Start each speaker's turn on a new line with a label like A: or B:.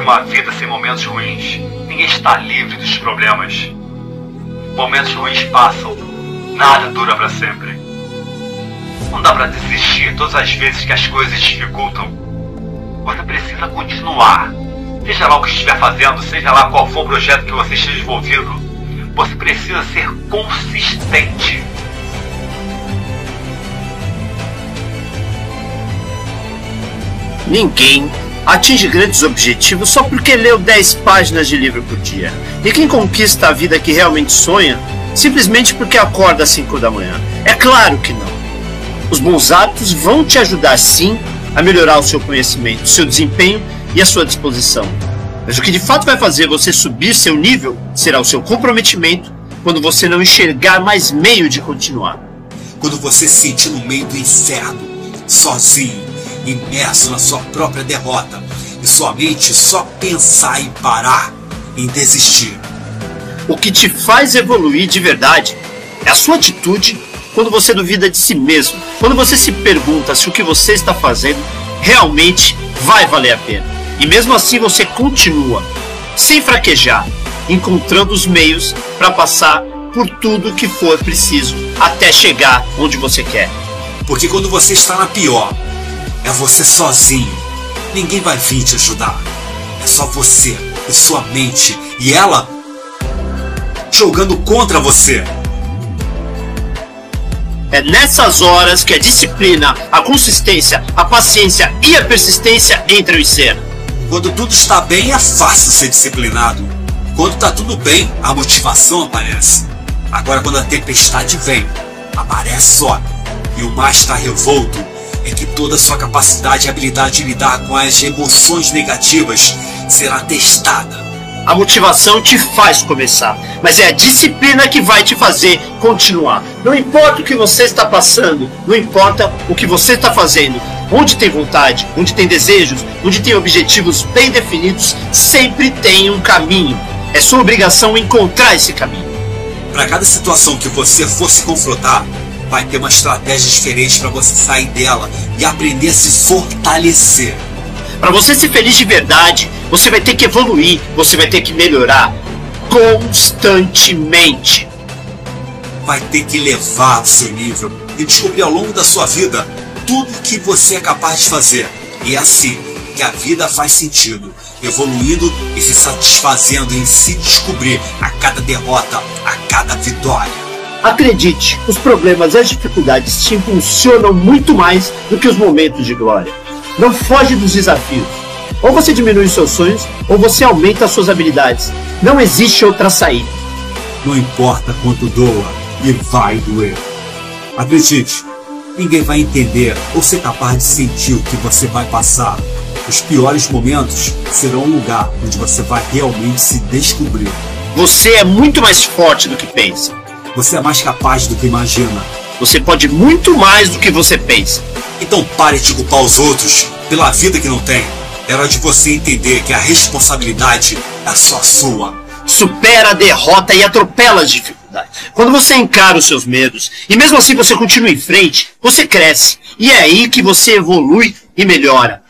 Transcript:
A: uma vida sem momentos ruins. Ninguém está livre dos problemas. Momentos ruins passam. Nada dura para sempre. Não dá para desistir todas as vezes que as coisas dificultam. Você precisa continuar. Seja lá o que estiver fazendo, seja lá qual for o projeto que você esteja envolvido, você precisa ser consistente.
B: Ninguém atinge grandes objetivos só porque leu 10 páginas de livro por dia. E quem conquista a vida que realmente sonha, simplesmente porque acorda às 5 da manhã. É claro que não. Os bons hábitos vão te ajudar sim a melhorar o seu conhecimento, o seu desempenho e a sua disposição. Mas o que de fato vai fazer você subir seu nível será o seu comprometimento quando você não enxergar mais meio de continuar.
C: Quando você se sentir no meio do inferno, sozinho, imerso na sua própria derrota, e sua mente só pensar em parar, em desistir.
B: O que te faz evoluir de verdade é a sua atitude quando você duvida de si mesmo, quando você se pergunta se o que você está fazendo realmente vai valer a pena. E mesmo assim você continua, sem fraquejar, encontrando os meios para passar por tudo que for preciso até chegar onde você quer.
C: Porque quando você está na pior, é você sozinho. Ninguém vai vir te ajudar. É só você e sua mente e ela jogando contra você.
B: É nessas horas que a disciplina, a consistência, a paciência e a persistência entram em cena.
C: Quando tudo está bem, é fácil ser disciplinado. Quando está tudo bem, a motivação aparece. Agora, quando a tempestade vem, a maré sobe e o mar está revolto, que toda a sua capacidade e habilidade de lidar com as emoções negativas será testada.
B: A motivação te faz começar, mas é a disciplina que vai te fazer continuar. Não importa o que você está passando, não importa o que você está fazendo, onde tem vontade, onde tem desejos, onde tem objetivos bem definidos, sempre tem um caminho. É sua obrigação encontrar esse caminho.
C: Para cada situação que você for se confrontar, vai ter uma estratégia diferente para você sair dela e aprender a se fortalecer.
B: Para você ser feliz de verdade, você vai ter que evoluir, você vai ter que melhorar constantemente.
C: Vai ter que levar o seu nível e descobrir ao longo da sua vida tudo que você é capaz de fazer. E é assim que a vida faz sentido, evoluindo e se satisfazendo em se descobrir a cada derrota, a cada vitória.
B: Acredite, os problemas e as dificuldades te impulsionam muito mais do que os momentos de glória. Não foge dos desafios. Ou você diminui os seus sonhos, ou você aumenta as suas habilidades. Não existe outra saída.
C: Não importa quanto doa, e vai doer. Acredite, ninguém vai entender ou ser capaz de sentir o que você vai passar. Os piores momentos serão um lugar onde você vai realmente se descobrir.
B: Você é muito mais forte do que pensa.
C: Você é mais capaz do que imagina.
B: Você pode muito mais do que você pensa.
C: Então pare de culpar os outros pela vida que não tem. É hora de você entender que a responsabilidade é só sua.
B: Supera a derrota e atropela as dificuldades. Quando você encara os seus medos e mesmo assim você continua em frente, você cresce. E é aí que você evolui e melhora.